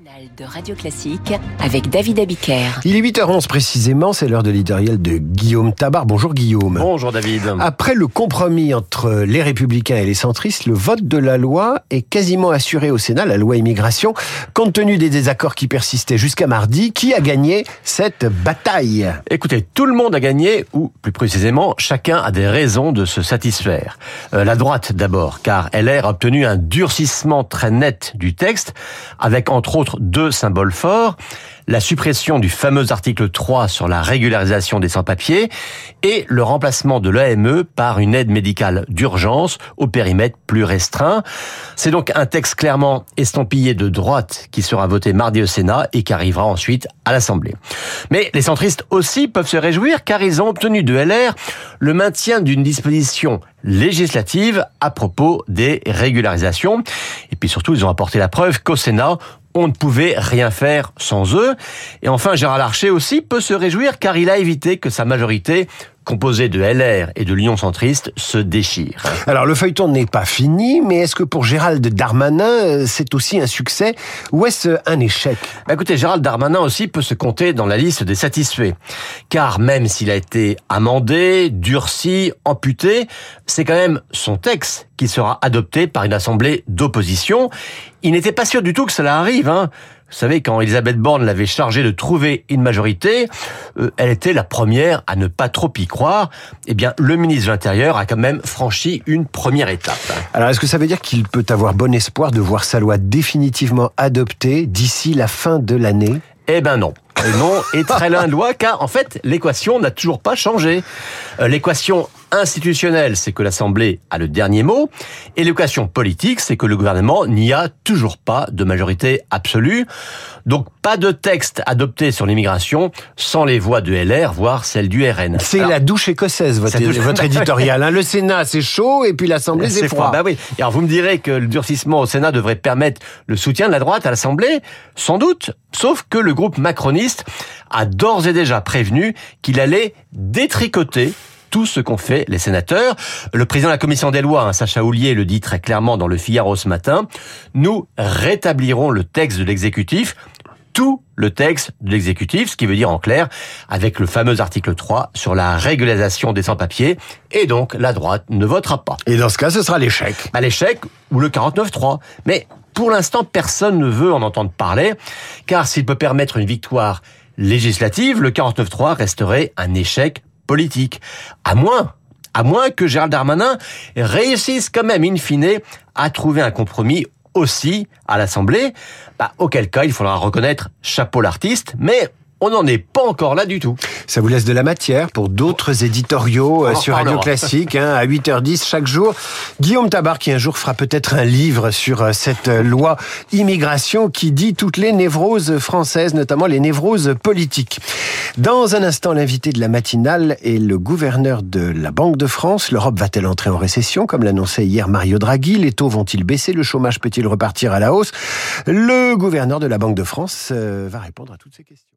matinale de Radio Classique avec David Abiker. Il est 8h11 précisément, c'est l'heure de l'éditorial de Guillaume Tabar. Bonjour Guillaume. Bonjour David. Après le compromis entre les républicains et les centristes, le vote de la loi est quasiment assuré au Sénat, la loi immigration, compte tenu des désaccords qui persistaient jusqu'à mardi. Qui a gagné cette bataille? Écoutez, tout le monde a gagné, ou plus précisément, chacun a des raisons de se satisfaire. Euh, la droite d'abord, car LR a obtenu un durcissement très net du texte, avec entre autres deux symboles forts, la suppression du fameux article 3 sur la régularisation des sans-papiers et le remplacement de l'AME par une aide médicale d'urgence au périmètre plus restreint. C'est donc un texte clairement estampillé de droite qui sera voté mardi au Sénat et qui arrivera ensuite à l'Assemblée. Mais les centristes aussi peuvent se réjouir car ils ont obtenu de LR le maintien d'une disposition législative à propos des régularisations. Et puis surtout, ils ont apporté la preuve qu'au Sénat, on ne pouvait rien faire sans eux. Et enfin, Gérard Larcher aussi peut se réjouir car il a évité que sa majorité composée de LR et de Lyon centriste se déchire. Alors le feuilleton n'est pas fini, mais est-ce que pour Gérald Darmanin, euh, c'est aussi un succès ou est-ce un échec? Bah Écoutez, Gérald Darmanin aussi peut se compter dans la liste des satisfaits. Car même s'il a été amendé, durci, amputé, c'est quand même son texte qui sera adopté par une assemblée d'opposition. Il n'était pas sûr du tout que cela arrive. Hein. Vous savez, quand Elisabeth Borne l'avait chargée de trouver une majorité, euh, elle était la première à ne pas trop y croire. Eh bien, le ministre de l'Intérieur a quand même franchi une première étape. Alors, est-ce que ça veut dire qu'il peut avoir bon espoir de voir sa loi définitivement adoptée d'ici la fin de l'année? Eh ben non. non, et très loin de loi, car en fait, l'équation n'a toujours pas changé. Euh, l'équation institutionnelle, c'est que l'Assemblée a le dernier mot, et l'équation politique, c'est que le gouvernement n'y a toujours pas de majorité absolue. Donc pas de texte adopté sur l'immigration sans les voix de LR, voire celles du RN. C'est la douche écossaise, votre, votre éditorial. Hein. Le Sénat, c'est chaud, et puis l'Assemblée, c'est froid. Bah oui. Et alors vous me direz que le durcissement au Sénat devrait permettre le soutien de la droite à l'Assemblée? Sans doute. Sauf que le groupe macroniste a d'ores et déjà prévenu qu'il allait détricoter tout ce qu'ont fait les sénateurs. Le président de la commission des lois, hein, Sacha Houlier, le dit très clairement dans le Figaro ce matin. Nous rétablirons le texte de l'exécutif tout le texte de l'exécutif, ce qui veut dire en clair, avec le fameux article 3 sur la régularisation des sans-papiers, et donc la droite ne votera pas. Et dans ce cas, ce sera l'échec. Bah, l'échec ou le 49-3. Mais pour l'instant, personne ne veut en entendre parler, car s'il peut permettre une victoire législative, le 49-3 resterait un échec politique. À moins, à moins que Gérald Darmanin réussisse quand même, in fine, à trouver un compromis aussi à l'Assemblée, bah, auquel cas il faudra reconnaître chapeau l'artiste, mais on n'en est pas encore là du tout. Ça vous laisse de la matière pour d'autres éditoriaux euh, sur Radio Classique hein, à 8h10 chaque jour. Guillaume Tabar qui un jour fera peut-être un livre sur euh, cette euh, loi immigration qui dit toutes les névroses françaises, notamment les névroses politiques. Dans un instant, l'invité de la matinale est le gouverneur de la Banque de France. L'Europe va-t-elle entrer en récession comme l'annonçait hier Mario Draghi? Les taux vont-ils baisser? Le chômage peut-il repartir à la hausse? Le gouverneur de la Banque de France va répondre à toutes ces questions.